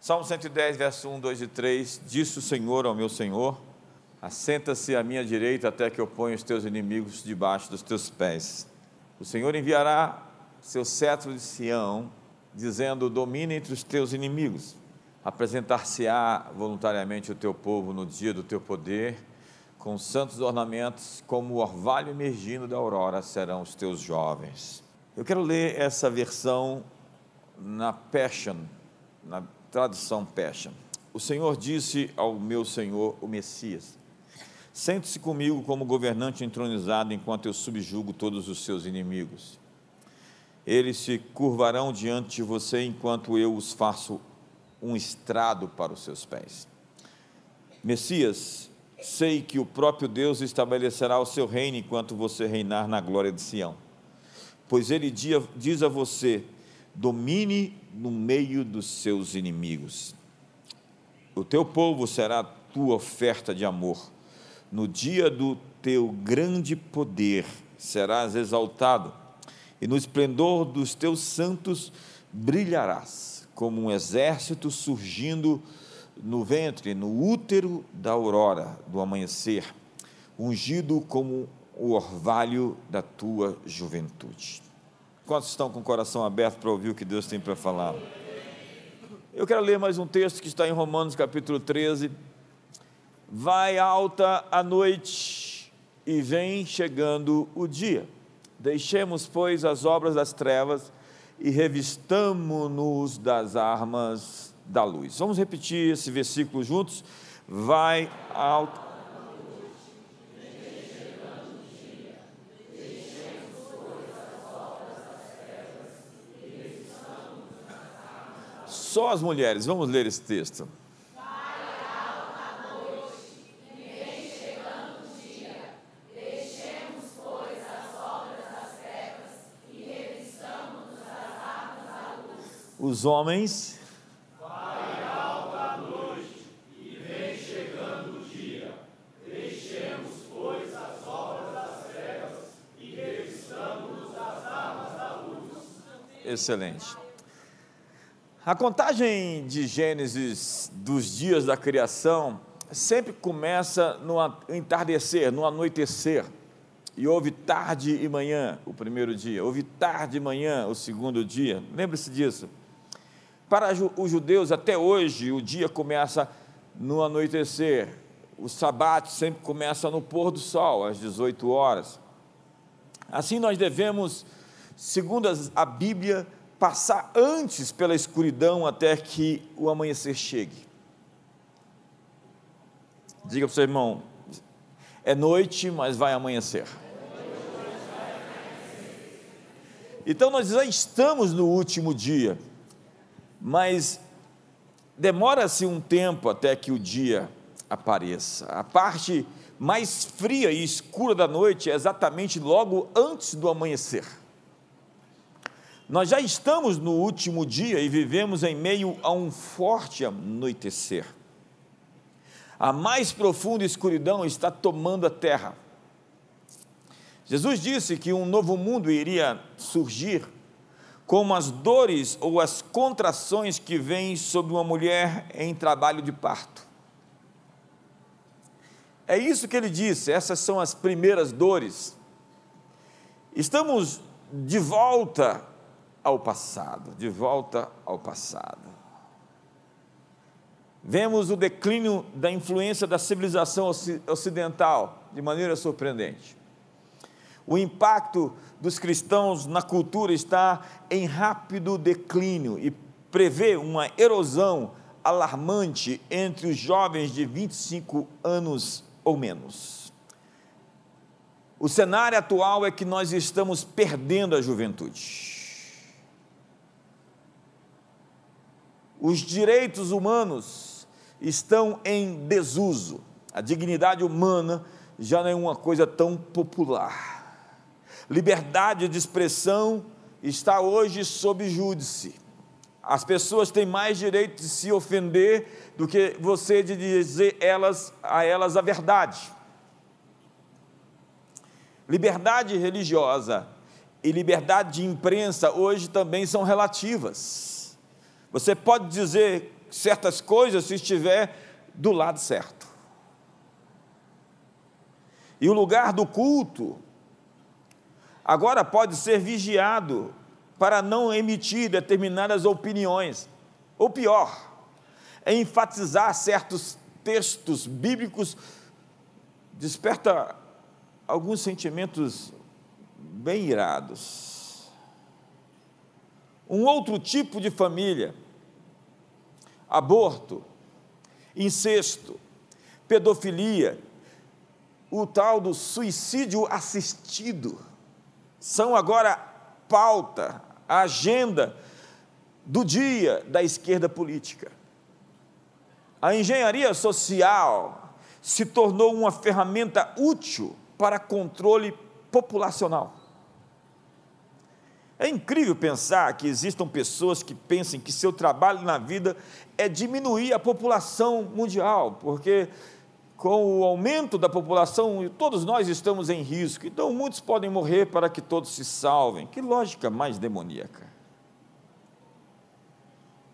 Salmo 110, verso 1, 2 e 3: Disse o Senhor ao meu Senhor: Assenta-se à minha direita até que eu ponha os teus inimigos debaixo dos teus pés. O Senhor enviará seu cetro de Sião, dizendo: Domine entre os teus inimigos. Apresentar-se-á voluntariamente o teu povo no dia do teu poder, com santos ornamentos, como o orvalho emergindo da aurora serão os teus jovens. Eu quero ler essa versão na Passion, na tradução Passion. O Senhor disse ao meu Senhor, o Messias: Sente-se comigo como governante entronizado, enquanto eu subjugo todos os seus inimigos. Eles se curvarão diante de você, enquanto eu os faço um estrado para os seus pés. Messias, sei que o próprio Deus estabelecerá o seu reino enquanto você reinar na glória de Sião. Pois ele diz a você: domine no meio dos seus inimigos. O teu povo será tua oferta de amor. No dia do teu grande poder serás exaltado, e no esplendor dos teus santos brilharás, como um exército surgindo no ventre, no útero da aurora, do amanhecer, ungido como o orvalho da tua juventude. Quantos estão com o coração aberto para ouvir o que Deus tem para falar? Eu quero ler mais um texto que está em Romanos capítulo 13. Vai alta a noite e vem chegando o dia. Deixemos, pois, as obras das trevas e revistamo-nos das armas da luz. Vamos repetir esse versículo juntos? Vai alta Só as mulheres, vamos ler esse texto. Os homens. Vai alta noite e vem chegando o dia. Deixemos, pois, as obras das trevas e revistamos-nos das armas da luz. Excelente. A contagem de Gênesis dos dias da criação sempre começa no entardecer, no anoitecer. E houve tarde e manhã o primeiro dia, houve tarde e manhã o segundo dia. Lembre-se disso. Para os judeus, até hoje, o dia começa no anoitecer. O sabate sempre começa no pôr do sol, às 18 horas. Assim, nós devemos, segundo a Bíblia, passar antes pela escuridão até que o amanhecer chegue. Diga para o seu irmão, é noite, mas vai amanhecer. Então nós já estamos no último dia, mas demora-se um tempo até que o dia apareça. A parte mais fria e escura da noite é exatamente logo antes do amanhecer. Nós já estamos no último dia e vivemos em meio a um forte anoitecer. A mais profunda escuridão está tomando a terra. Jesus disse que um novo mundo iria surgir como as dores ou as contrações que vêm sobre uma mulher em trabalho de parto. É isso que ele disse, essas são as primeiras dores. Estamos de volta ao passado, de volta ao passado. Vemos o declínio da influência da civilização ocidental de maneira surpreendente. O impacto dos cristãos na cultura está em rápido declínio e prevê uma erosão alarmante entre os jovens de 25 anos ou menos. O cenário atual é que nós estamos perdendo a juventude. Os direitos humanos estão em desuso. A dignidade humana já não é uma coisa tão popular. Liberdade de expressão está hoje sob júdice. As pessoas têm mais direito de se ofender do que você de dizer elas, a elas a verdade. Liberdade religiosa e liberdade de imprensa hoje também são relativas. Você pode dizer certas coisas se estiver do lado certo. E o lugar do culto agora pode ser vigiado para não emitir determinadas opiniões. Ou pior, é enfatizar certos textos bíblicos desperta alguns sentimentos bem irados. Um outro tipo de família, aborto, incesto, pedofilia, o tal do suicídio assistido, são agora pauta, agenda do dia da esquerda política. A engenharia social se tornou uma ferramenta útil para controle populacional. É incrível pensar que existam pessoas que pensem que seu trabalho na vida é diminuir a população mundial, porque com o aumento da população, todos nós estamos em risco, então muitos podem morrer para que todos se salvem. Que lógica mais demoníaca.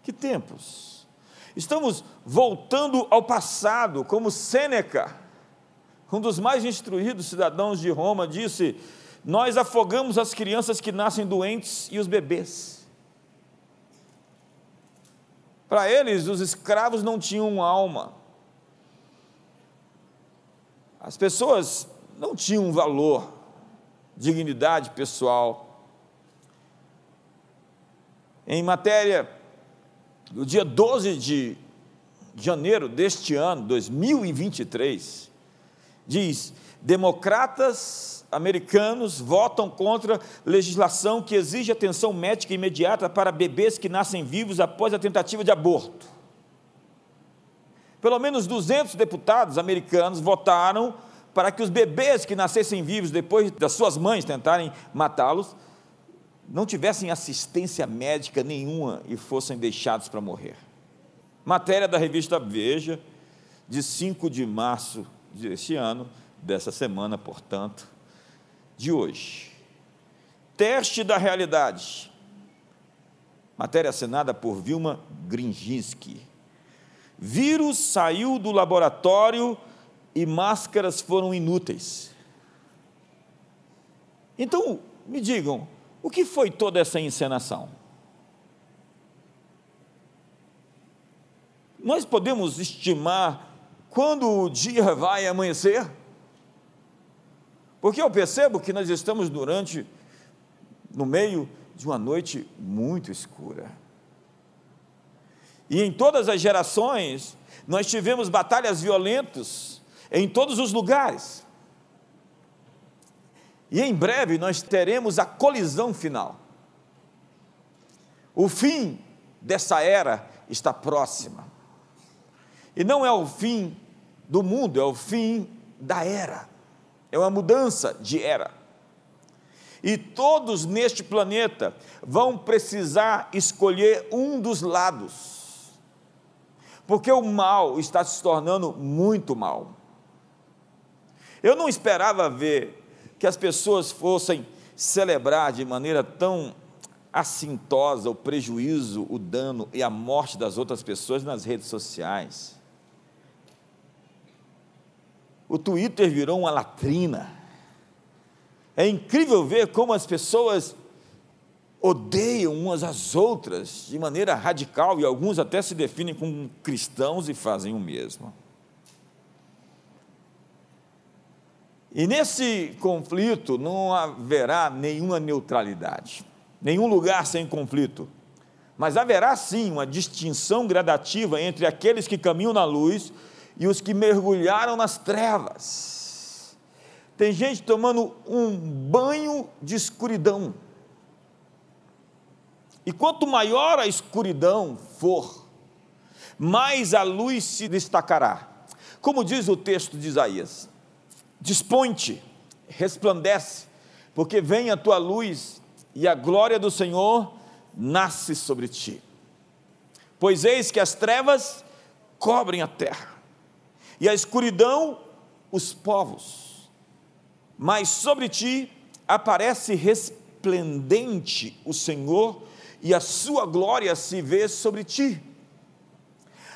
Que tempos. Estamos voltando ao passado, como Sêneca, um dos mais instruídos cidadãos de Roma, disse: Nós afogamos as crianças que nascem doentes e os bebês. Para eles, os escravos não tinham alma as pessoas não tinham valor, dignidade pessoal. Em matéria do dia 12 de janeiro deste ano, 2023, diz: democratas americanos votam contra legislação que exige atenção médica imediata para bebês que nascem vivos após a tentativa de aborto. Pelo menos 200 deputados americanos votaram para que os bebês que nascessem vivos depois das suas mães tentarem matá-los, não tivessem assistência médica nenhuma e fossem deixados para morrer. Matéria da revista Veja, de 5 de março deste ano, dessa semana, portanto, de hoje. Teste da realidade. Matéria assinada por Vilma Gringinski. Vírus saiu do laboratório e máscaras foram inúteis. Então, me digam, o que foi toda essa encenação? Nós podemos estimar quando o dia vai amanhecer? Porque eu percebo que nós estamos durante, no meio de uma noite muito escura. E em todas as gerações, nós tivemos batalhas violentas em todos os lugares. E em breve nós teremos a colisão final. O fim dessa era está próxima. E não é o fim do mundo, é o fim da era. É uma mudança de era. E todos neste planeta vão precisar escolher um dos lados porque o mal está se tornando muito mal. Eu não esperava ver que as pessoas fossem celebrar de maneira tão assintosa o prejuízo, o dano e a morte das outras pessoas nas redes sociais. O Twitter virou uma latrina. É incrível ver como as pessoas odeiam umas às outras de maneira radical e alguns até se definem como cristãos e fazem o mesmo. E nesse conflito não haverá nenhuma neutralidade, nenhum lugar sem conflito. Mas haverá sim uma distinção gradativa entre aqueles que caminham na luz e os que mergulharam nas trevas. Tem gente tomando um banho de escuridão e quanto maior a escuridão for, mais a luz se destacará. Como diz o texto de Isaías: Dispõe-te, resplandece, porque vem a tua luz e a glória do Senhor nasce sobre ti. Pois eis que as trevas cobrem a terra, e a escuridão os povos, mas sobre ti aparece resplendente o Senhor e a sua glória se vê sobre ti.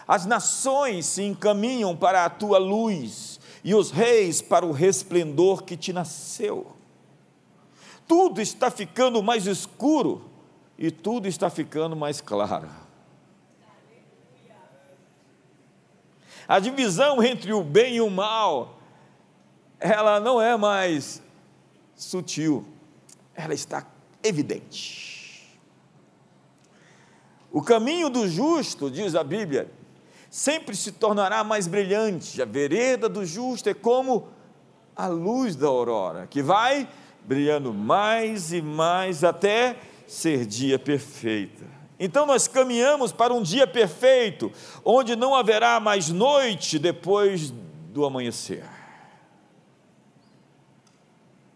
As nações se encaminham para a tua luz e os reis para o resplendor que te nasceu. Tudo está ficando mais escuro e tudo está ficando mais claro. A divisão entre o bem e o mal, ela não é mais sutil, ela está evidente. O caminho do justo, diz a Bíblia, sempre se tornará mais brilhante. A vereda do justo é como a luz da aurora, que vai brilhando mais e mais até ser dia perfeito. Então nós caminhamos para um dia perfeito, onde não haverá mais noite depois do amanhecer.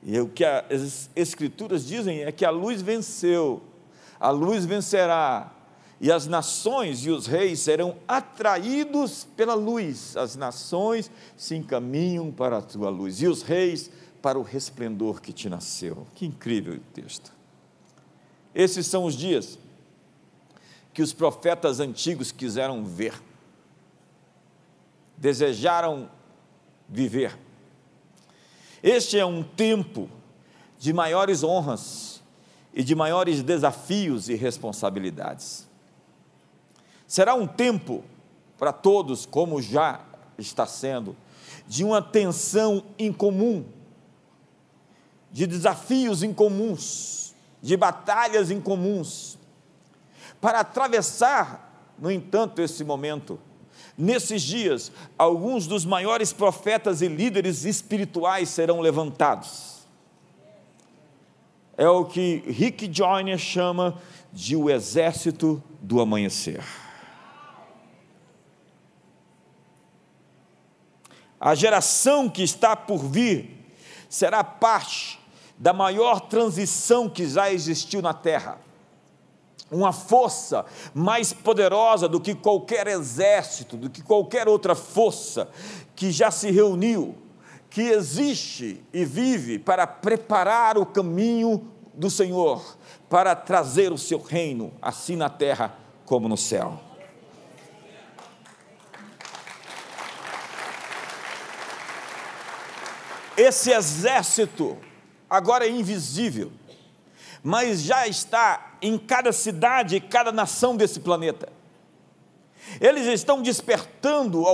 E o que as Escrituras dizem é que a luz venceu, a luz vencerá, e as nações e os reis serão atraídos pela luz, as nações se encaminham para a tua luz, e os reis para o resplendor que te nasceu. Que incrível texto. Esses são os dias que os profetas antigos quiseram ver, desejaram viver. Este é um tempo de maiores honras e de maiores desafios e responsabilidades. Será um tempo para todos, como já está sendo, de uma tensão incomum, de desafios incomuns, de batalhas incomuns. Para atravessar, no entanto, esse momento, nesses dias, alguns dos maiores profetas e líderes espirituais serão levantados. É o que Rick Joyner chama de o exército do amanhecer. A geração que está por vir será parte da maior transição que já existiu na terra. Uma força mais poderosa do que qualquer exército, do que qualquer outra força que já se reuniu, que existe e vive para preparar o caminho do Senhor, para trazer o seu reino, assim na terra como no céu. Esse exército, agora é invisível, mas já está em cada cidade e cada nação desse planeta. Eles estão despertando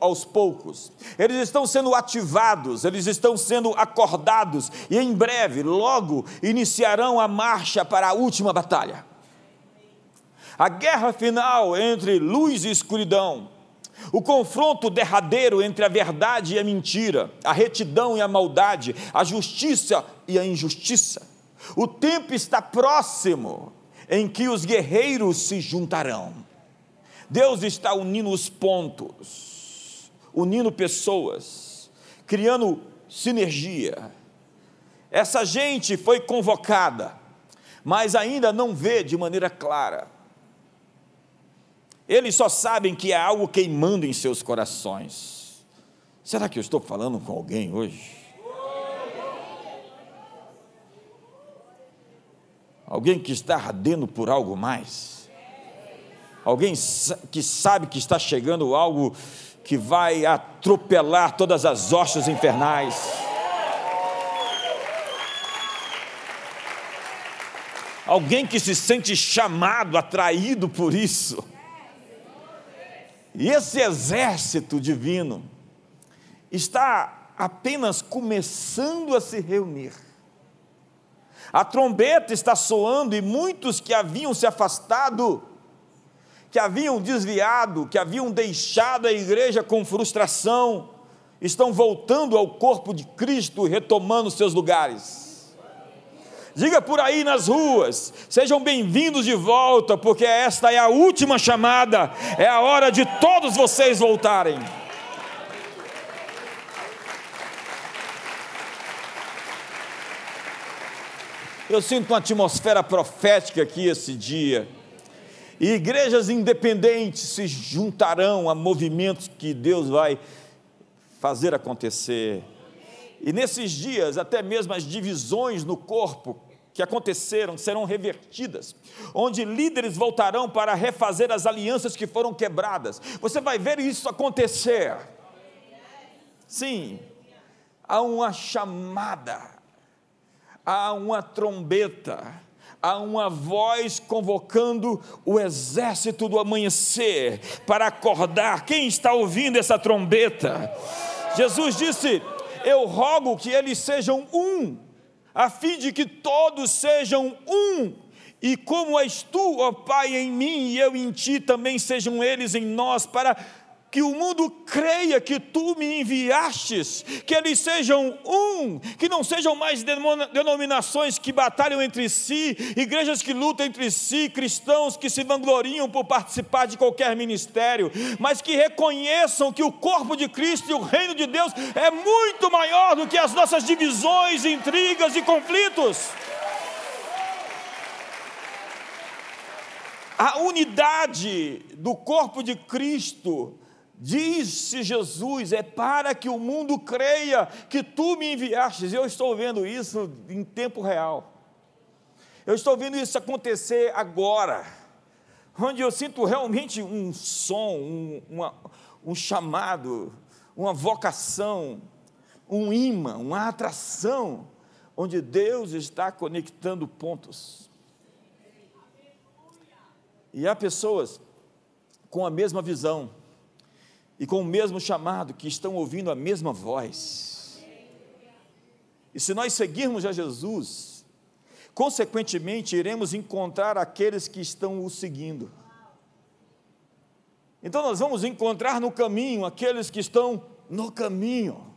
aos poucos, eles estão sendo ativados, eles estão sendo acordados, e em breve, logo, iniciarão a marcha para a última batalha. A guerra final entre luz e escuridão, o confronto derradeiro entre a verdade e a mentira, a retidão e a maldade, a justiça e a injustiça. O tempo está próximo em que os guerreiros se juntarão. Deus está unindo os pontos, unindo pessoas, criando sinergia. Essa gente foi convocada, mas ainda não vê de maneira clara eles só sabem que há algo queimando em seus corações. Será que eu estou falando com alguém hoje? Alguém que está ardendo por algo mais? Alguém que sabe que está chegando algo que vai atropelar todas as hostes infernais? Alguém que se sente chamado, atraído por isso? E esse exército divino está apenas começando a se reunir. A trombeta está soando e muitos que haviam se afastado, que haviam desviado, que haviam deixado a igreja com frustração, estão voltando ao corpo de Cristo retomando seus lugares. Diga por aí nas ruas, sejam bem-vindos de volta, porque esta é a última chamada, é a hora de todos vocês voltarem. Eu sinto uma atmosfera profética aqui esse dia. E igrejas independentes se juntarão a movimentos que Deus vai fazer acontecer. E nesses dias, até mesmo as divisões no corpo que aconteceram serão revertidas, onde líderes voltarão para refazer as alianças que foram quebradas. Você vai ver isso acontecer. Sim, há uma chamada, há uma trombeta, há uma voz convocando o exército do amanhecer para acordar. Quem está ouvindo essa trombeta? Jesus disse: Eu rogo que eles sejam um a fim de que todos sejam um, e como és tu, ó Pai, em mim e eu em ti, também sejam eles em nós, para que o mundo creia que tu me enviastes, que eles sejam um, que não sejam mais denominações que batalham entre si, igrejas que lutam entre si, cristãos que se vangloriam por participar de qualquer ministério, mas que reconheçam que o corpo de Cristo e o reino de Deus é muito maior do que as nossas divisões, intrigas e conflitos. A unidade do corpo de Cristo Disse Jesus: é para que o mundo creia que tu me enviastes. Eu estou vendo isso em tempo real. Eu estou vendo isso acontecer agora, onde eu sinto realmente um som, um, uma, um chamado, uma vocação, um imã, uma atração, onde Deus está conectando pontos. E há pessoas com a mesma visão e com o mesmo chamado, que estão ouvindo a mesma voz. E se nós seguirmos a Jesus, consequentemente iremos encontrar aqueles que estão o seguindo. Então nós vamos encontrar no caminho aqueles que estão no caminho.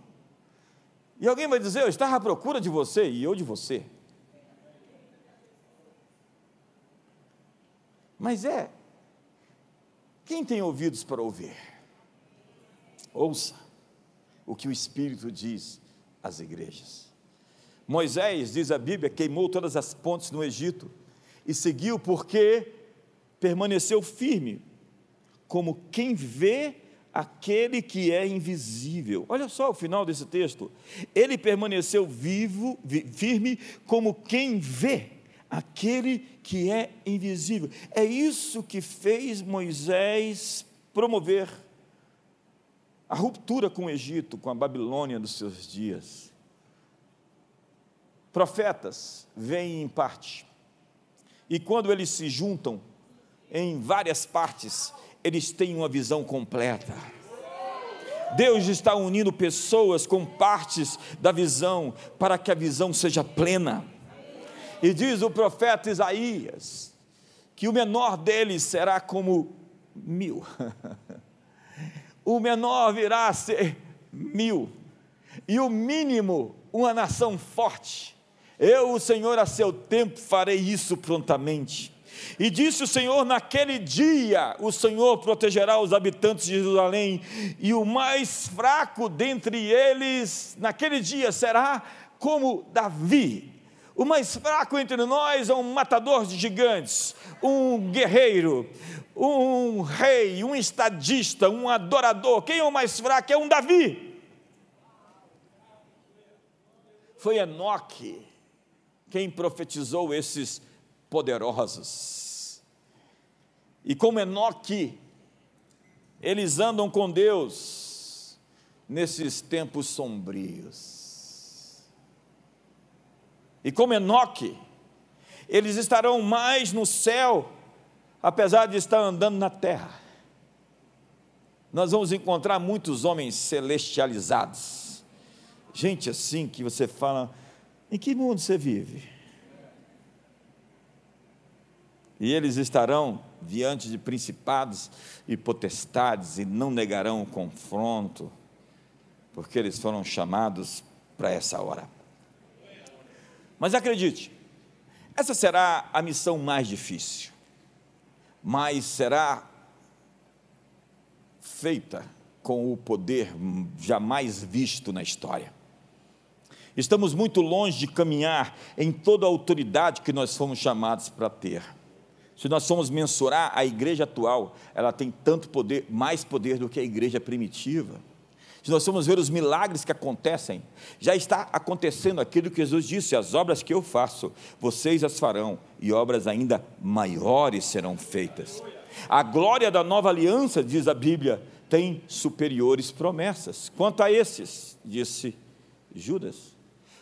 E alguém vai dizer: Eu estava à procura de você e eu de você. Mas é, quem tem ouvidos para ouvir? Ouça o que o Espírito diz às igrejas. Moisés, diz a Bíblia, queimou todas as pontes no Egito e seguiu porque permaneceu firme, como quem vê aquele que é invisível. Olha só o final desse texto. Ele permaneceu vivo, firme, como quem vê aquele que é invisível. É isso que fez Moisés promover a ruptura com o Egito, com a Babilônia dos seus dias. Profetas vêm em parte, e quando eles se juntam em várias partes, eles têm uma visão completa. Deus está unindo pessoas com partes da visão para que a visão seja plena. E diz o profeta Isaías que o menor deles será como mil. o menor virá a ser mil, e o mínimo, uma nação forte. Eu, o Senhor, a seu tempo farei isso prontamente. E disse o Senhor: naquele dia o Senhor protegerá os habitantes de Jerusalém, e o mais fraco dentre eles, naquele dia, será como Davi. O mais fraco entre nós é um matador de gigantes, um guerreiro, um rei, um estadista, um adorador. Quem é o mais fraco? É um Davi. Foi Enoque quem profetizou esses poderosos. E como Enoque, eles andam com Deus nesses tempos sombrios. E como Enoque, eles estarão mais no céu apesar de estar andando na terra, nós vamos encontrar muitos homens celestializados, gente assim que você fala: em que mundo você vive? E eles estarão diante de principados e potestades e não negarão o confronto, porque eles foram chamados para essa hora. Mas acredite, essa será a missão mais difícil mas será feita com o poder jamais visto na história. Estamos muito longe de caminhar em toda a autoridade que nós fomos chamados para ter. Se nós formos mensurar a igreja atual, ela tem tanto poder, mais poder do que a igreja primitiva. Se nós formos ver os milagres que acontecem, já está acontecendo aquilo que Jesus disse: as obras que eu faço, vocês as farão, e obras ainda maiores serão feitas. A glória da nova aliança, diz a Bíblia, tem superiores promessas. Quanto a esses, disse Judas,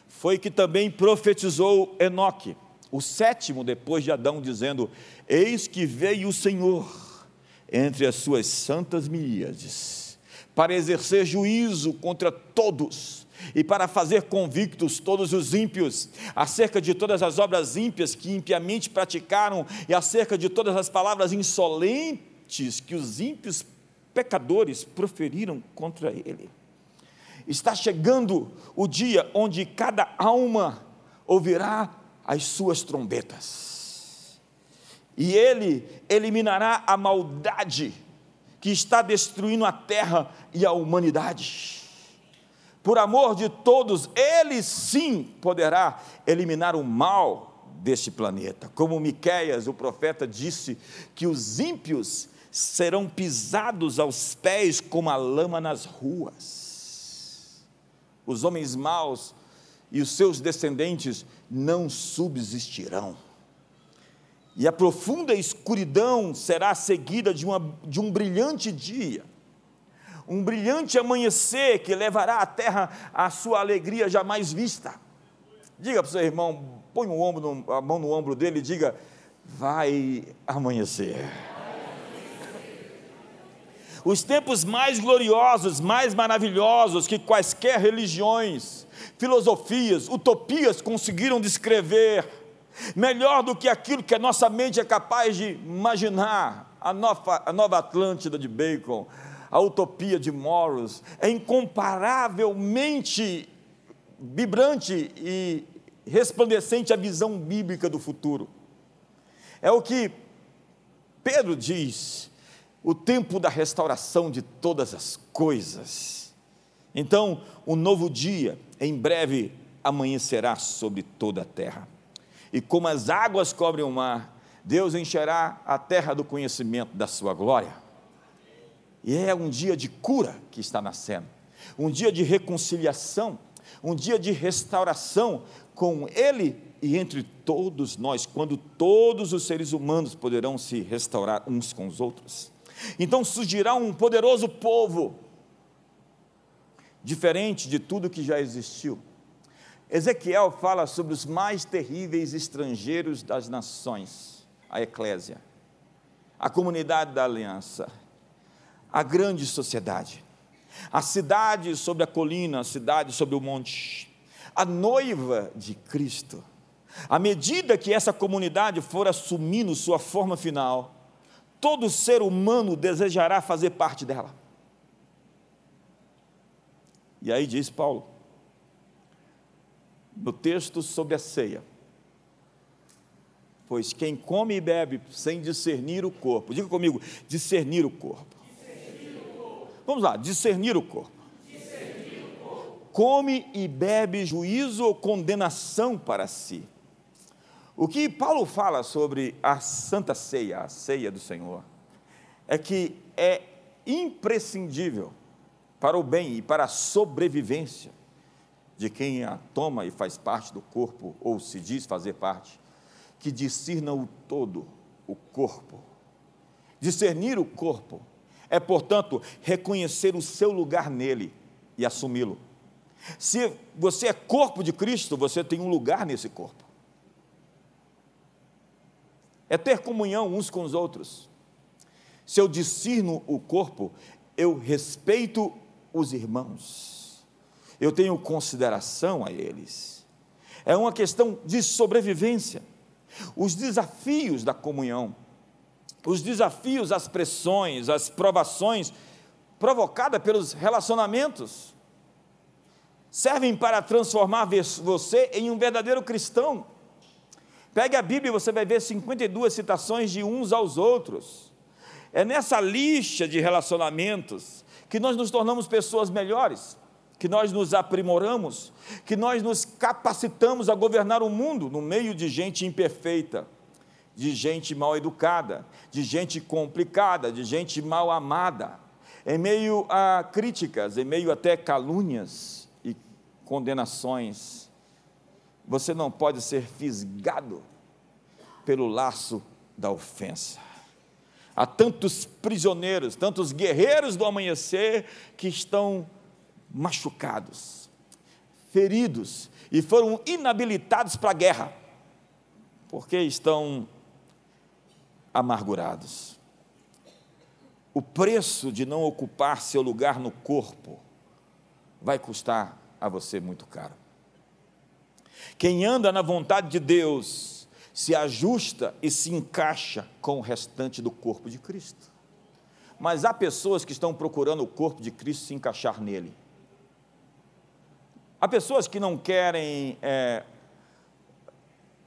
foi que também profetizou Enoque, o sétimo depois de Adão, dizendo: Eis que veio o Senhor entre as suas santas miríades, para exercer juízo contra todos e para fazer convictos todos os ímpios acerca de todas as obras ímpias que impiamente praticaram e acerca de todas as palavras insolentes que os ímpios pecadores proferiram contra ele. Está chegando o dia onde cada alma ouvirá as suas trombetas. E ele eliminará a maldade que está destruindo a terra e a humanidade. Por amor de todos, ele sim poderá eliminar o mal deste planeta. Como Miqueias, o profeta, disse que os ímpios serão pisados aos pés como a lama nas ruas. Os homens maus e os seus descendentes não subsistirão. E a profunda escuridão será seguida de, uma, de um brilhante dia, um brilhante amanhecer que levará à terra a sua alegria jamais vista. Diga para o seu irmão, põe o ombro, a mão no ombro dele e diga: vai amanhecer. Os tempos mais gloriosos, mais maravilhosos que quaisquer religiões, filosofias, utopias conseguiram descrever, melhor do que aquilo que a nossa mente é capaz de imaginar, a nova, a nova Atlântida de Bacon, a utopia de Morris, é incomparavelmente vibrante e resplandecente a visão bíblica do futuro. É o que Pedro diz o tempo da restauração de todas as coisas. Então, o um novo dia, em breve, amanhecerá sobre toda a terra. E como as águas cobrem o mar, Deus encherá a terra do conhecimento da sua glória. E é um dia de cura que está nascendo, um dia de reconciliação, um dia de restauração com Ele e entre todos nós, quando todos os seres humanos poderão se restaurar uns com os outros. Então surgirá um poderoso povo, diferente de tudo que já existiu. Ezequiel fala sobre os mais terríveis estrangeiros das nações, a eclésia, a comunidade da aliança, a grande sociedade, a cidade sobre a colina, a cidade sobre o monte, a noiva de Cristo. À medida que essa comunidade for assumindo sua forma final, todo ser humano desejará fazer parte dela. E aí diz Paulo, no texto sobre a ceia, pois quem come e bebe sem discernir o corpo, diga comigo, discernir o corpo. Discernir o corpo. Vamos lá, discernir o corpo. Discernir o corpo. Come e bebe juízo ou condenação para si o que Paulo fala sobre a Santa Ceia, a ceia do Senhor, é que é imprescindível para o bem e para a sobrevivência de quem a toma e faz parte do corpo, ou se diz fazer parte, que discirna o todo, o corpo. Discernir o corpo é, portanto, reconhecer o seu lugar nele e assumi-lo. Se você é corpo de Cristo, você tem um lugar nesse corpo é ter comunhão uns com os outros. Se eu discerno o corpo, eu respeito os irmãos, eu tenho consideração a eles. É uma questão de sobrevivência. Os desafios da comunhão, os desafios, as pressões, as provações provocadas pelos relacionamentos, servem para transformar você em um verdadeiro cristão Pegue a Bíblia e você vai ver 52 citações de uns aos outros. É nessa lixa de relacionamentos que nós nos tornamos pessoas melhores, que nós nos aprimoramos, que nós nos capacitamos a governar o mundo no meio de gente imperfeita, de gente mal educada, de gente complicada, de gente mal amada. em meio a críticas, em meio até calúnias e condenações, você não pode ser fisgado pelo laço da ofensa. Há tantos prisioneiros, tantos guerreiros do amanhecer que estão machucados, feridos e foram inabilitados para a guerra, porque estão amargurados. O preço de não ocupar seu lugar no corpo vai custar a você muito caro. Quem anda na vontade de Deus se ajusta e se encaixa com o restante do corpo de Cristo. Mas há pessoas que estão procurando o corpo de Cristo se encaixar nele. Há pessoas que não querem é,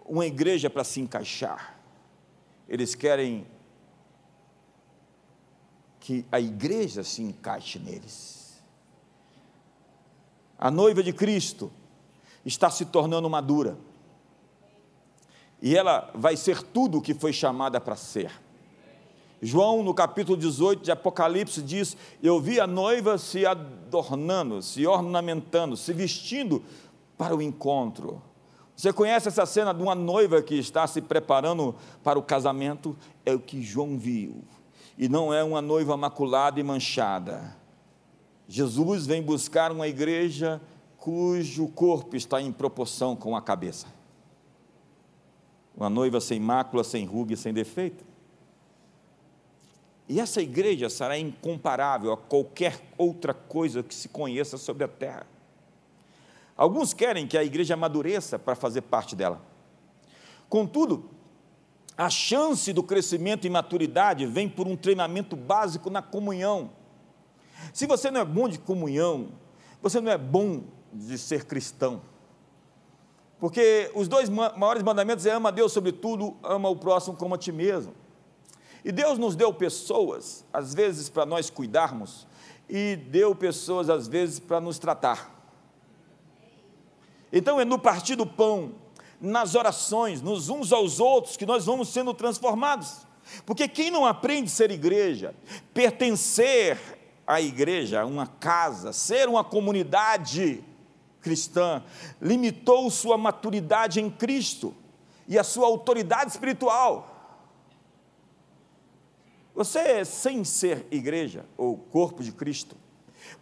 uma igreja para se encaixar, eles querem que a igreja se encaixe neles. A noiva de Cristo está se tornando madura, e ela vai ser tudo o que foi chamada para ser. João, no capítulo 18 de Apocalipse, diz: Eu vi a noiva se adornando, se ornamentando, se vestindo para o encontro. Você conhece essa cena de uma noiva que está se preparando para o casamento? É o que João viu. E não é uma noiva maculada e manchada. Jesus vem buscar uma igreja cujo corpo está em proporção com a cabeça. Uma noiva sem mácula, sem ruga e sem defeito. E essa igreja será incomparável a qualquer outra coisa que se conheça sobre a terra. Alguns querem que a igreja amadureça para fazer parte dela. Contudo, a chance do crescimento e maturidade vem por um treinamento básico na comunhão. Se você não é bom de comunhão, você não é bom de ser cristão. Porque os dois maiores mandamentos é ama a Deus sobre tudo, ama o próximo como a ti mesmo. E Deus nos deu pessoas, às vezes para nós cuidarmos, e deu pessoas, às vezes, para nos tratar. Então é no partir do pão, nas orações, nos uns aos outros, que nós vamos sendo transformados. Porque quem não aprende a ser igreja, pertencer à igreja, a uma casa, ser uma comunidade cristã, limitou sua maturidade em Cristo e a sua autoridade espiritual. Você, sem ser igreja ou corpo de Cristo,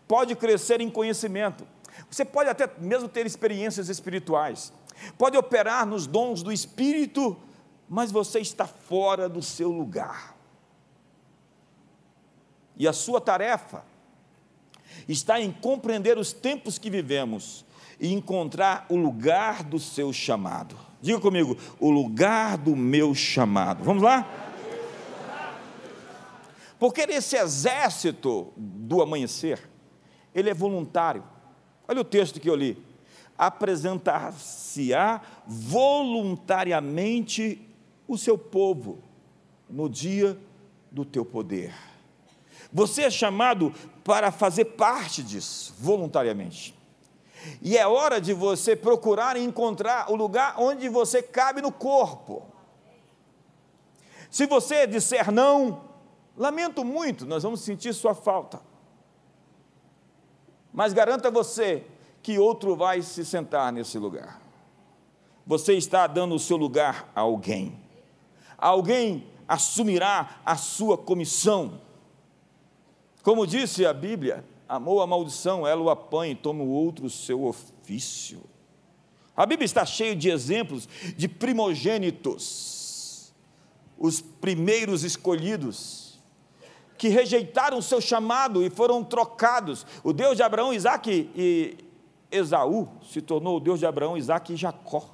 pode crescer em conhecimento, você pode até mesmo ter experiências espirituais, pode operar nos dons do Espírito, mas você está fora do seu lugar. E a sua tarefa está em compreender os tempos que vivemos e encontrar o lugar do seu chamado. Diga comigo, o lugar do meu chamado. Vamos lá? Porque esse exército do amanhecer, ele é voluntário. Olha o texto que eu li. Apresentar-se-á voluntariamente o seu povo no dia do teu poder. Você é chamado para fazer parte disso, voluntariamente. E é hora de você procurar encontrar o lugar onde você cabe no corpo. Se você disser não, Lamento muito, nós vamos sentir sua falta. Mas garanta você que outro vai se sentar nesse lugar. Você está dando o seu lugar a alguém. Alguém assumirá a sua comissão. Como disse a Bíblia, amou a maldição, ela o apanha e toma o outro o seu ofício. A Bíblia está cheia de exemplos de primogênitos, os primeiros escolhidos, que rejeitaram o seu chamado e foram trocados. O Deus de Abraão, Isaac e Esaú se tornou o Deus de Abraão, Isaac e Jacó.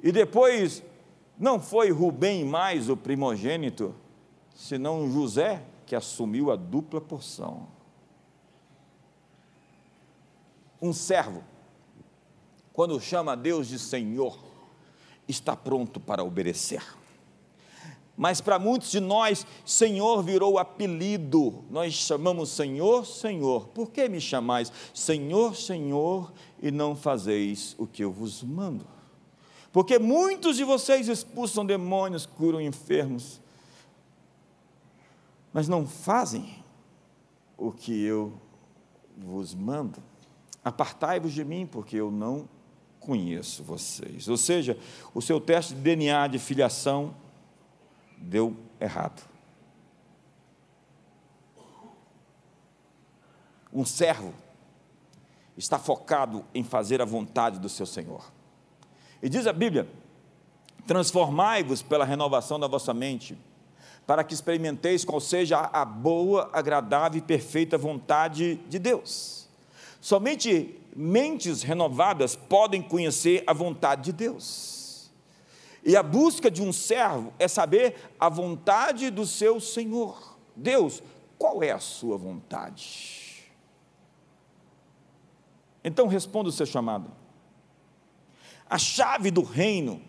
E depois não foi Rubem mais o primogênito, senão José que assumiu a dupla porção. Um servo, quando chama Deus de Senhor, está pronto para obedecer mas para muitos de nós, Senhor virou apelido. Nós chamamos Senhor, Senhor. Por que me chamais Senhor, Senhor e não fazeis o que eu vos mando? Porque muitos de vocês expulsam demônios, curam enfermos, mas não fazem o que eu vos mando. Apartai-vos de mim, porque eu não conheço vocês. Ou seja, o seu teste de DNA de filiação deu errado. Um servo está focado em fazer a vontade do seu Senhor. E diz a Bíblia: transformai-vos pela renovação da vossa mente, para que experimenteis qual seja a boa, agradável e perfeita vontade de Deus. Somente mentes renovadas podem conhecer a vontade de Deus. E a busca de um servo é saber a vontade do seu Senhor. Deus, qual é a sua vontade? Então responda o seu chamado. A chave do reino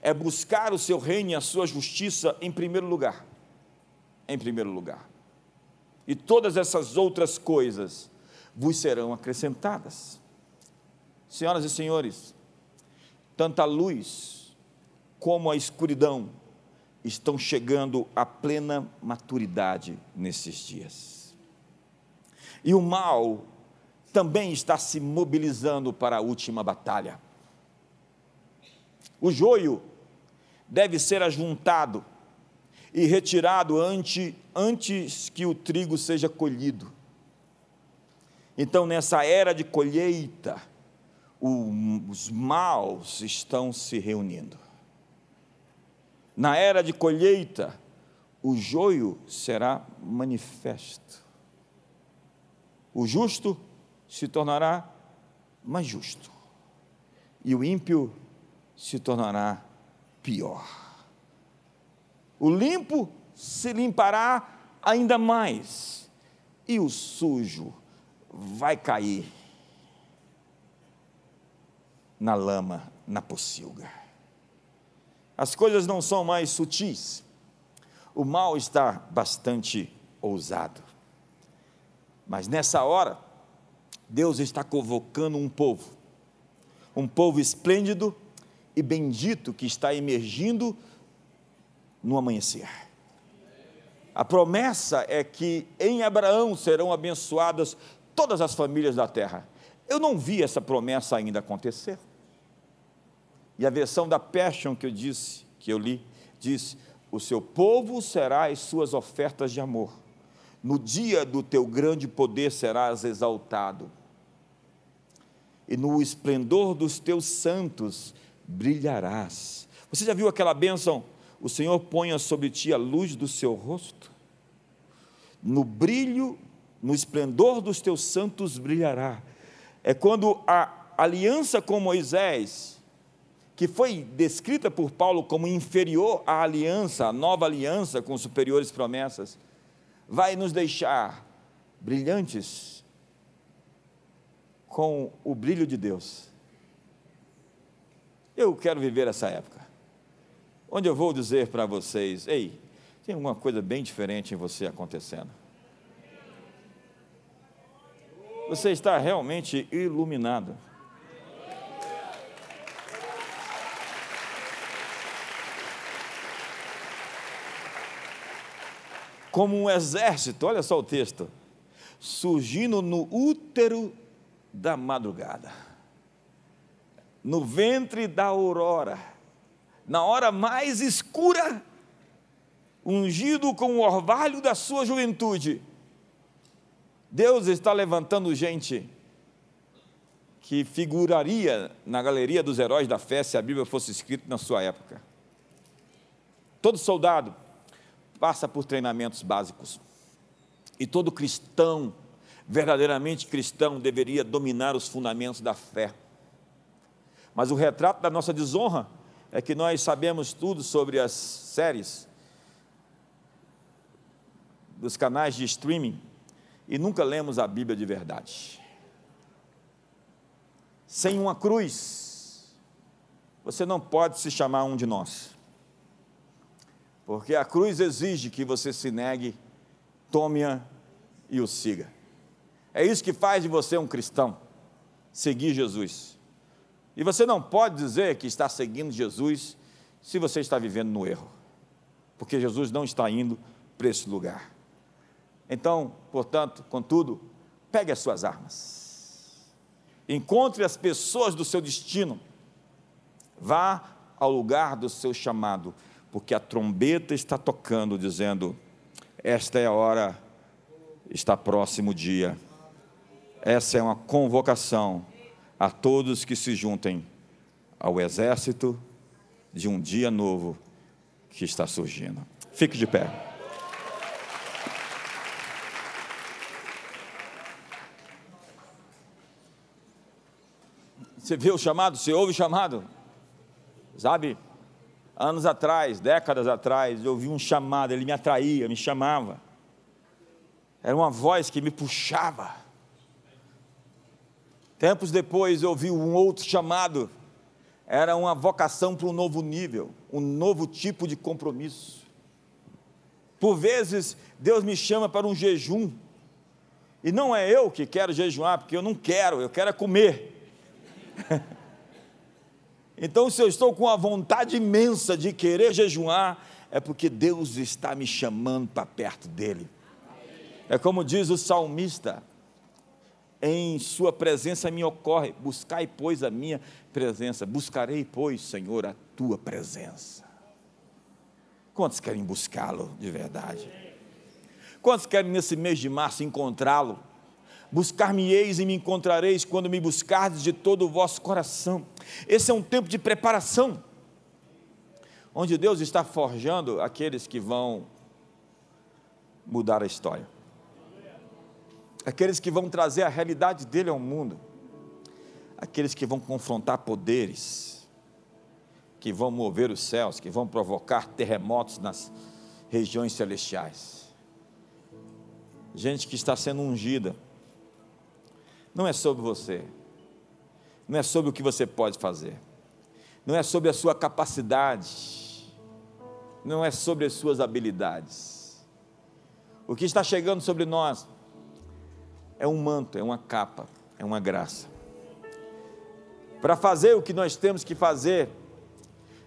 é buscar o seu reino e a sua justiça em primeiro lugar. Em primeiro lugar. E todas essas outras coisas vos serão acrescentadas. Senhoras e senhores, tanto a luz como a escuridão estão chegando à plena maturidade nesses dias. E o mal também está se mobilizando para a última batalha. O joio deve ser ajuntado e retirado ante, antes que o trigo seja colhido. Então, nessa era de colheita, os maus estão se reunindo. Na era de colheita, o joio será manifesto. O justo se tornará mais justo, e o ímpio se tornará pior. O limpo se limpará ainda mais, e o sujo vai cair na lama, na pocilga. As coisas não são mais sutis. O mal está bastante ousado. Mas nessa hora, Deus está convocando um povo, um povo esplêndido e bendito que está emergindo no amanhecer. A promessa é que em Abraão serão abençoadas todas as famílias da terra. Eu não vi essa promessa ainda acontecer. E a versão da Passion que eu disse, que eu li, diz: "O seu povo será as suas ofertas de amor. No dia do teu grande poder serás exaltado. E no esplendor dos teus santos brilharás." Você já viu aquela bênção? O Senhor ponha sobre ti a luz do seu rosto. No brilho no esplendor dos teus santos brilhará. É quando a aliança com Moisés, que foi descrita por Paulo como inferior à aliança, a nova aliança com superiores promessas, vai nos deixar brilhantes com o brilho de Deus. Eu quero viver essa época, onde eu vou dizer para vocês: ei, tem alguma coisa bem diferente em você acontecendo. Você está realmente iluminado. Como um exército, olha só o texto, surgindo no útero da madrugada, no ventre da aurora, na hora mais escura, ungido com o orvalho da sua juventude, Deus está levantando gente que figuraria na galeria dos heróis da fé se a Bíblia fosse escrita na sua época. Todo soldado passa por treinamentos básicos. E todo cristão, verdadeiramente cristão, deveria dominar os fundamentos da fé. Mas o retrato da nossa desonra é que nós sabemos tudo sobre as séries dos canais de streaming e nunca lemos a Bíblia de verdade. Sem uma cruz, você não pode se chamar um de nós. Porque a cruz exige que você se negue, tome-a e o siga. É isso que faz de você um cristão, seguir Jesus. E você não pode dizer que está seguindo Jesus se você está vivendo no erro, porque Jesus não está indo para esse lugar. Então, portanto, contudo, pegue as suas armas. Encontre as pessoas do seu destino. Vá ao lugar do seu chamado, porque a trombeta está tocando, dizendo: Esta é a hora, está próximo o dia. Essa é uma convocação a todos que se juntem ao exército de um dia novo que está surgindo. Fique de pé. Você vê o chamado? Você ouve o chamado? Sabe? Anos atrás, décadas atrás, eu ouvi um chamado, ele me atraía, me chamava. Era uma voz que me puxava. Tempos depois eu ouvi um outro chamado, era uma vocação para um novo nível, um novo tipo de compromisso. Por vezes, Deus me chama para um jejum, e não é eu que quero jejuar, porque eu não quero, eu quero é comer. então, se eu estou com a vontade imensa de querer jejuar, é porque Deus está me chamando para perto dEle. É como diz o salmista: em Sua presença me ocorre. Buscai, pois, a minha presença. Buscarei, pois, Senhor, a tua presença. Quantos querem buscá-lo de verdade? Quantos querem nesse mês de março encontrá-lo? Buscar-me-eis e me encontrareis quando me buscardes de todo o vosso coração. Esse é um tempo de preparação, onde Deus está forjando aqueles que vão mudar a história aqueles que vão trazer a realidade dele ao mundo, aqueles que vão confrontar poderes, que vão mover os céus, que vão provocar terremotos nas regiões celestiais. Gente que está sendo ungida, não é sobre você, não é sobre o que você pode fazer, não é sobre a sua capacidade, não é sobre as suas habilidades. O que está chegando sobre nós é um manto, é uma capa, é uma graça. Para fazer o que nós temos que fazer,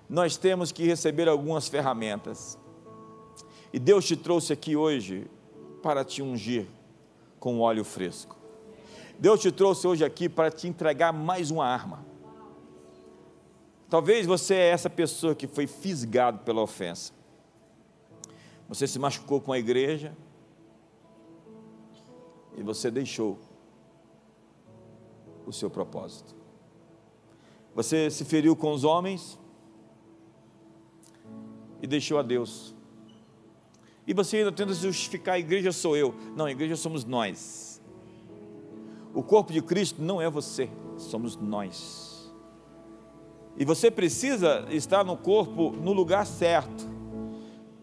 nós temos que receber algumas ferramentas. E Deus te trouxe aqui hoje para te ungir com óleo fresco. Deus te trouxe hoje aqui para te entregar mais uma arma. Talvez você é essa pessoa que foi fisgado pela ofensa. Você se machucou com a igreja, e você deixou o seu propósito. Você se feriu com os homens e deixou a Deus. E você ainda tenta justificar: a igreja sou eu. Não, a igreja somos nós. O corpo de Cristo não é você, somos nós. E você precisa estar no corpo no lugar certo,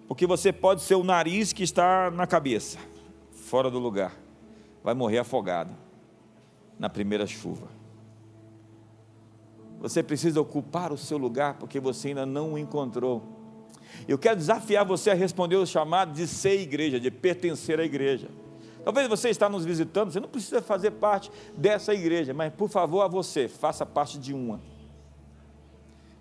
porque você pode ser o nariz que está na cabeça, fora do lugar vai morrer afogado na primeira chuva. Você precisa ocupar o seu lugar porque você ainda não o encontrou. Eu quero desafiar você a responder o chamado de ser igreja, de pertencer à igreja. Talvez você está nos visitando, você não precisa fazer parte dessa igreja, mas por favor a você, faça parte de uma.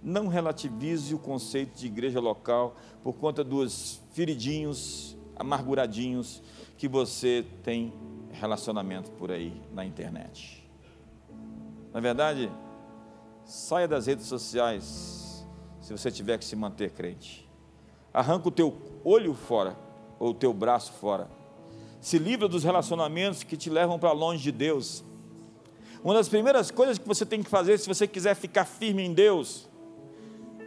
Não relativize o conceito de igreja local por conta dos feridinhos, amarguradinhos que você tem relacionamento por aí na internet. Na verdade, saia das redes sociais se você tiver que se manter crente. Arranca o teu olho fora ou o teu braço fora. Se livra dos relacionamentos que te levam para longe de Deus. Uma das primeiras coisas que você tem que fazer se você quiser ficar firme em Deus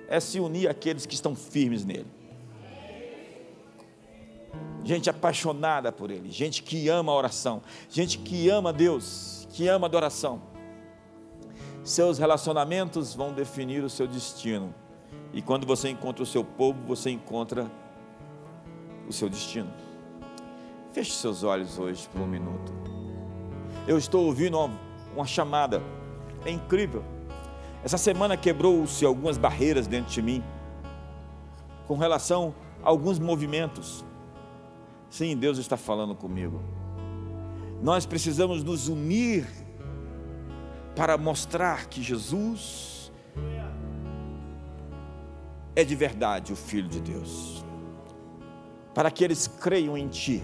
é se unir àqueles que estão firmes nele gente apaixonada por Ele, gente que ama a oração, gente que ama Deus, que ama a adoração. Seus relacionamentos vão definir o seu destino. E quando você encontra o seu povo, você encontra o seu destino. Feche seus olhos hoje por um minuto. Eu estou ouvindo uma, uma chamada, é incrível. Essa semana quebrou-se algumas barreiras dentro de mim, com relação a alguns movimentos Sim, Deus está falando comigo. Nós precisamos nos unir para mostrar que Jesus é de verdade o Filho de Deus. Para que eles creiam em Ti.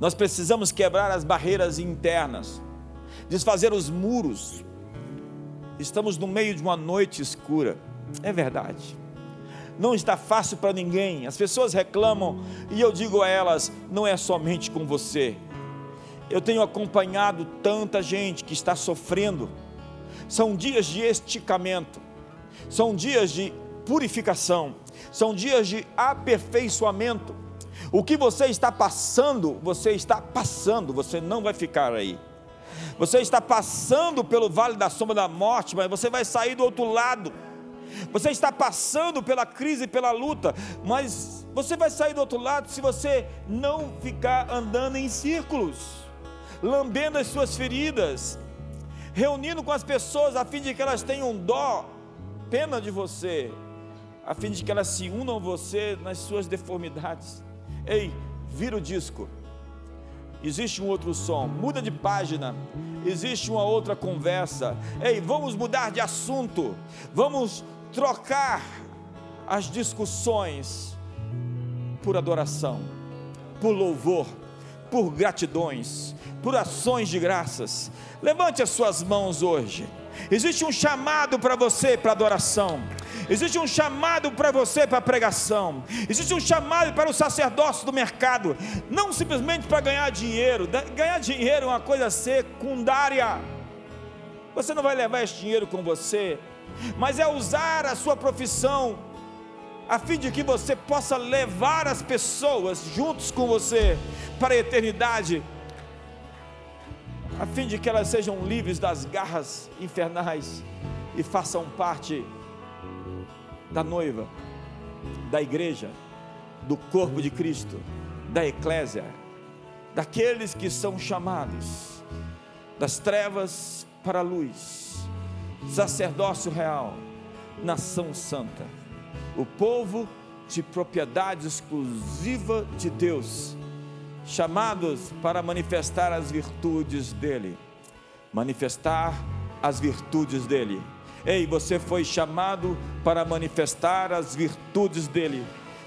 Nós precisamos quebrar as barreiras internas, desfazer os muros. Estamos no meio de uma noite escura, é verdade. Não está fácil para ninguém. As pessoas reclamam e eu digo a elas: não é somente com você. Eu tenho acompanhado tanta gente que está sofrendo. São dias de esticamento, são dias de purificação, são dias de aperfeiçoamento. O que você está passando, você está passando, você não vai ficar aí. Você está passando pelo vale da sombra da morte, mas você vai sair do outro lado. Você está passando pela crise, pela luta, mas você vai sair do outro lado se você não ficar andando em círculos, lambendo as suas feridas, reunindo com as pessoas a fim de que elas tenham dó, pena de você, a fim de que elas se unam a você nas suas deformidades. Ei, vira o disco. Existe um outro som, muda de página. Existe uma outra conversa. Ei, vamos mudar de assunto. Vamos trocar as discussões por adoração, por louvor, por gratidões, por ações de graças. Levante as suas mãos hoje. Existe um chamado para você para adoração. Existe um chamado para você para pregação. Existe um chamado para o sacerdócio do mercado. Não simplesmente para ganhar dinheiro. Ganhar dinheiro é uma coisa secundária. Você não vai levar esse dinheiro com você, mas é usar a sua profissão a fim de que você possa levar as pessoas juntos com você para a eternidade a fim de que elas sejam livres das garras infernais e façam parte da noiva, da igreja, do corpo de Cristo, da eclésia, daqueles que são chamados das trevas para a luz, sacerdócio real, nação santa, o povo de propriedade exclusiva de Deus chamados para manifestar as virtudes dele. Manifestar as virtudes dele. Ei, você foi chamado para manifestar as virtudes dele.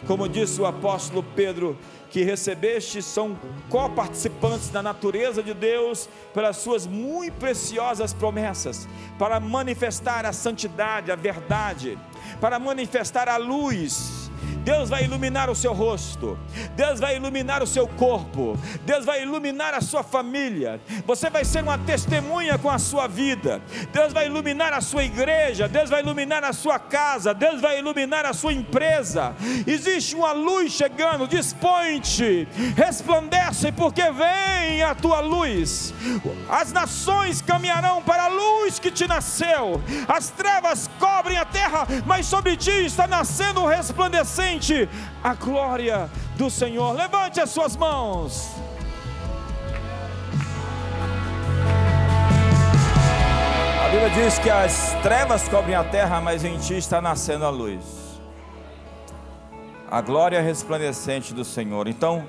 Como disse o apóstolo Pedro, que recebeste são coparticipantes da natureza de Deus pelas suas muito preciosas promessas, para manifestar a santidade, a verdade, para manifestar a luz Deus vai iluminar o seu rosto, Deus vai iluminar o seu corpo, Deus vai iluminar a sua família. Você vai ser uma testemunha com a sua vida. Deus vai iluminar a sua igreja, Deus vai iluminar a sua casa, Deus vai iluminar a sua empresa. Existe uma luz chegando, dispõe-te, resplandece, porque vem a tua luz. As nações caminharão para a luz que te nasceu, as trevas cobrem a terra, mas sobre ti está nascendo resplandecente a glória do Senhor. Levante as suas mãos. A Bíblia diz que as trevas cobrem a terra, mas em ti está nascendo a luz. A glória resplandecente do Senhor. Então,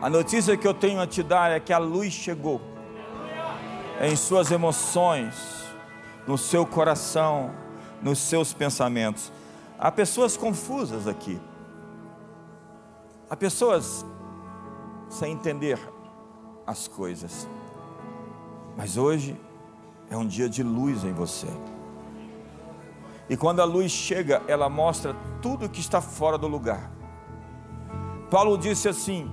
a notícia que eu tenho a te dar é que a luz chegou em suas emoções, no seu coração, nos seus pensamentos. Há pessoas confusas aqui. Há pessoas sem entender as coisas. Mas hoje é um dia de luz em você. E quando a luz chega, ela mostra tudo que está fora do lugar. Paulo disse assim: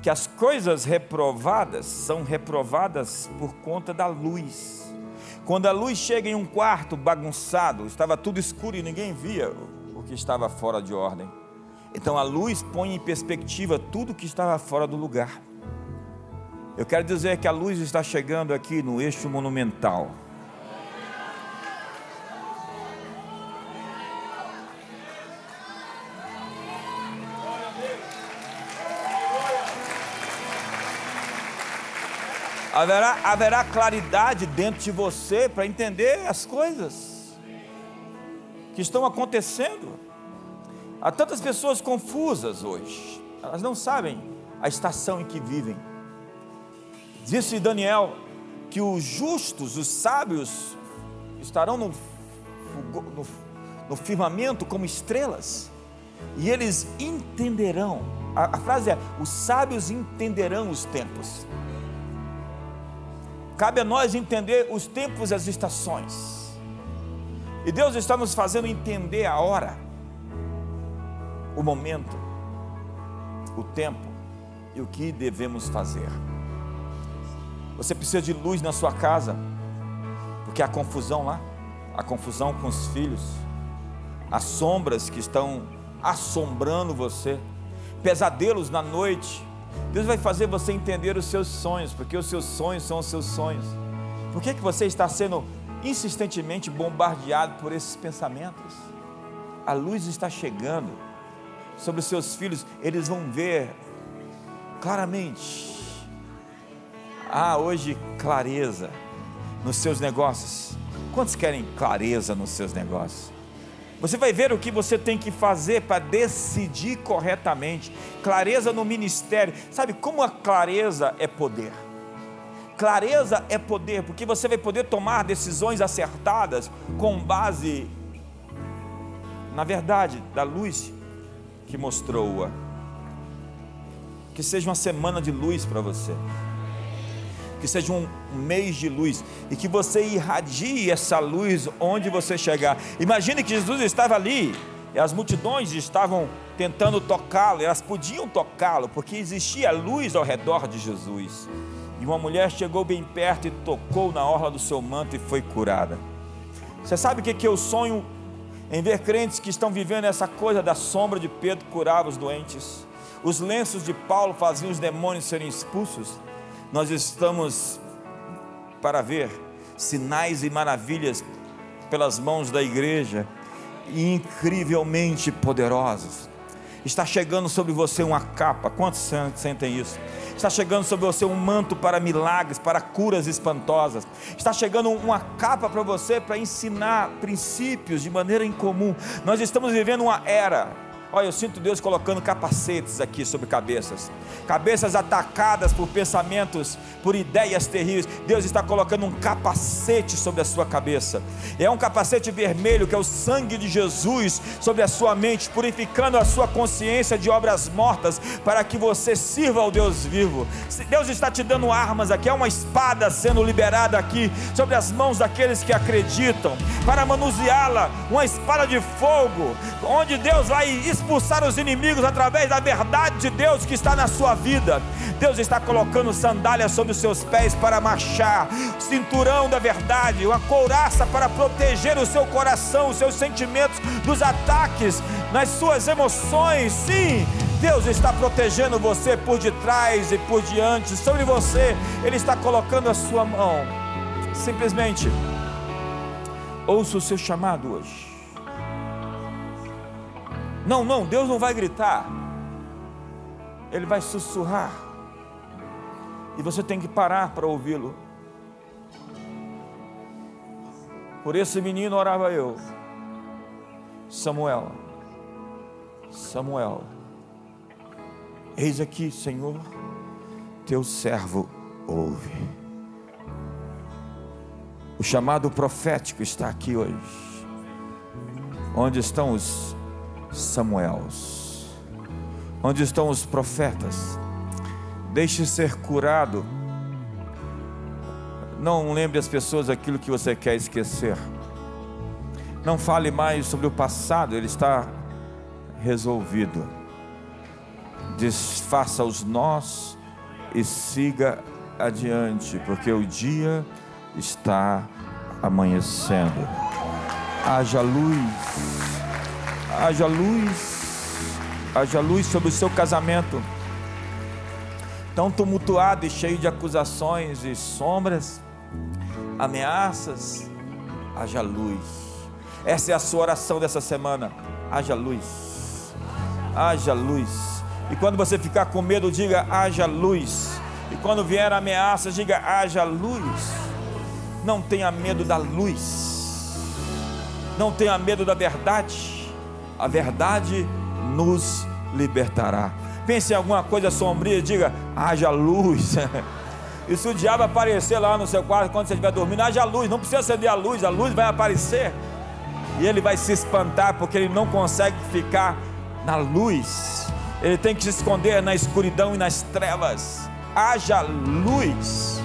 que as coisas reprovadas são reprovadas por conta da luz. Quando a luz chega em um quarto bagunçado, estava tudo escuro e ninguém via que estava fora de ordem. Então a luz põe em perspectiva tudo que estava fora do lugar. Eu quero dizer que a luz está chegando aqui no eixo monumental. Haverá, haverá claridade dentro de você para entender as coisas que estão acontecendo. Há tantas pessoas confusas hoje, elas não sabem a estação em que vivem. Disse Daniel que os justos, os sábios, estarão no, no, no firmamento como estrelas, e eles entenderão a, a frase é: os sábios entenderão os tempos. Cabe a nós entender os tempos e as estações. E Deus está nos fazendo entender a hora, o momento, o tempo e o que devemos fazer. Você precisa de luz na sua casa, porque há confusão lá, a confusão com os filhos, as sombras que estão assombrando você, pesadelos na noite. Deus vai fazer você entender os seus sonhos, porque os seus sonhos são os seus sonhos. Por que, que você está sendo insistentemente bombardeado por esses pensamentos? A luz está chegando sobre os seus filhos, eles vão ver claramente. Ah, hoje clareza nos seus negócios. Quantos querem clareza nos seus negócios? Você vai ver o que você tem que fazer para decidir corretamente. Clareza no ministério. Sabe como a clareza é poder? Clareza é poder, porque você vai poder tomar decisões acertadas com base na verdade da luz que mostrou-a. Que seja uma semana de luz para você que seja um mês de luz e que você irradie essa luz onde você chegar. Imagine que Jesus estava ali e as multidões estavam tentando tocá-lo, elas podiam tocá-lo porque existia luz ao redor de Jesus. E uma mulher chegou bem perto e tocou na orla do seu manto e foi curada. Você sabe o que, que eu sonho em ver crentes que estão vivendo essa coisa da sombra de Pedro curava os doentes? Os lenços de Paulo faziam os demônios serem expulsos nós estamos para ver sinais e maravilhas pelas mãos da igreja, incrivelmente poderosos. Está chegando sobre você uma capa, quantos sentem isso? Está chegando sobre você um manto para milagres, para curas espantosas. Está chegando uma capa para você para ensinar princípios de maneira incomum. Nós estamos vivendo uma era Olha, eu sinto Deus colocando capacetes aqui sobre cabeças, cabeças atacadas por pensamentos, por ideias terríveis. Deus está colocando um capacete sobre a sua cabeça. É um capacete vermelho que é o sangue de Jesus sobre a sua mente, purificando a sua consciência de obras mortas, para que você sirva ao Deus vivo. Deus está te dando armas aqui, é uma espada sendo liberada aqui sobre as mãos daqueles que acreditam, para manuseá-la, uma espada de fogo, onde Deus vai expulsar os inimigos através da verdade de Deus que está na sua vida. Deus está colocando sandálias sobre os seus pés para marchar, cinturão da verdade, uma couraça para proteger o seu coração, os seus sentimentos dos ataques, nas suas emoções. Sim, Deus está protegendo você por detrás e por diante, sobre você, Ele está colocando a sua mão. Simplesmente, ouça o seu chamado hoje. Não, não, Deus não vai gritar. Ele vai sussurrar. E você tem que parar para ouvi-lo. Por esse menino orava eu. Samuel. Samuel. Eis aqui, Senhor, teu servo ouve. O chamado profético está aqui hoje. Onde estão os Samuels. Onde estão os profetas? Deixe ser curado. Não lembre as pessoas aquilo que você quer esquecer. Não fale mais sobre o passado, ele está resolvido. Desfaça os nós e siga adiante, porque o dia está amanhecendo. Haja luz haja luz, haja luz sobre o seu casamento, tão tumultuado e cheio de acusações e sombras, ameaças, haja luz. Essa é a sua oração dessa semana. Haja luz, haja luz. E quando você ficar com medo, diga: haja luz. E quando vier ameaça, diga: haja luz. Não tenha medo da luz. Não tenha medo da verdade a verdade nos libertará. Pense em alguma coisa sombria, diga: haja luz. E se o diabo aparecer lá no seu quarto quando você estiver dormindo, haja luz, não precisa acender a luz, a luz vai aparecer. E ele vai se espantar porque ele não consegue ficar na luz. ele tem que se esconder na escuridão e nas trevas. Haja luz.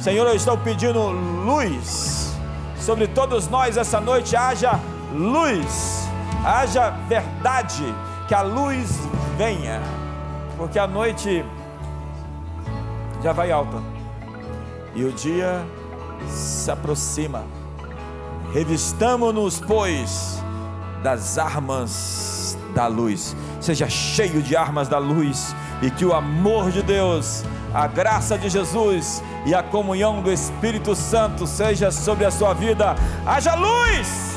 Senhor, eu estou pedindo luz sobre todos nós essa noite. Haja luz, haja verdade, que a luz venha, porque a noite já vai alta e o dia se aproxima. Revistamo-nos, pois, das armas da luz. Seja cheio de armas da luz e que o amor de Deus, a graça de Jesus e a comunhão do Espírito Santo seja sobre a sua vida. Haja luz!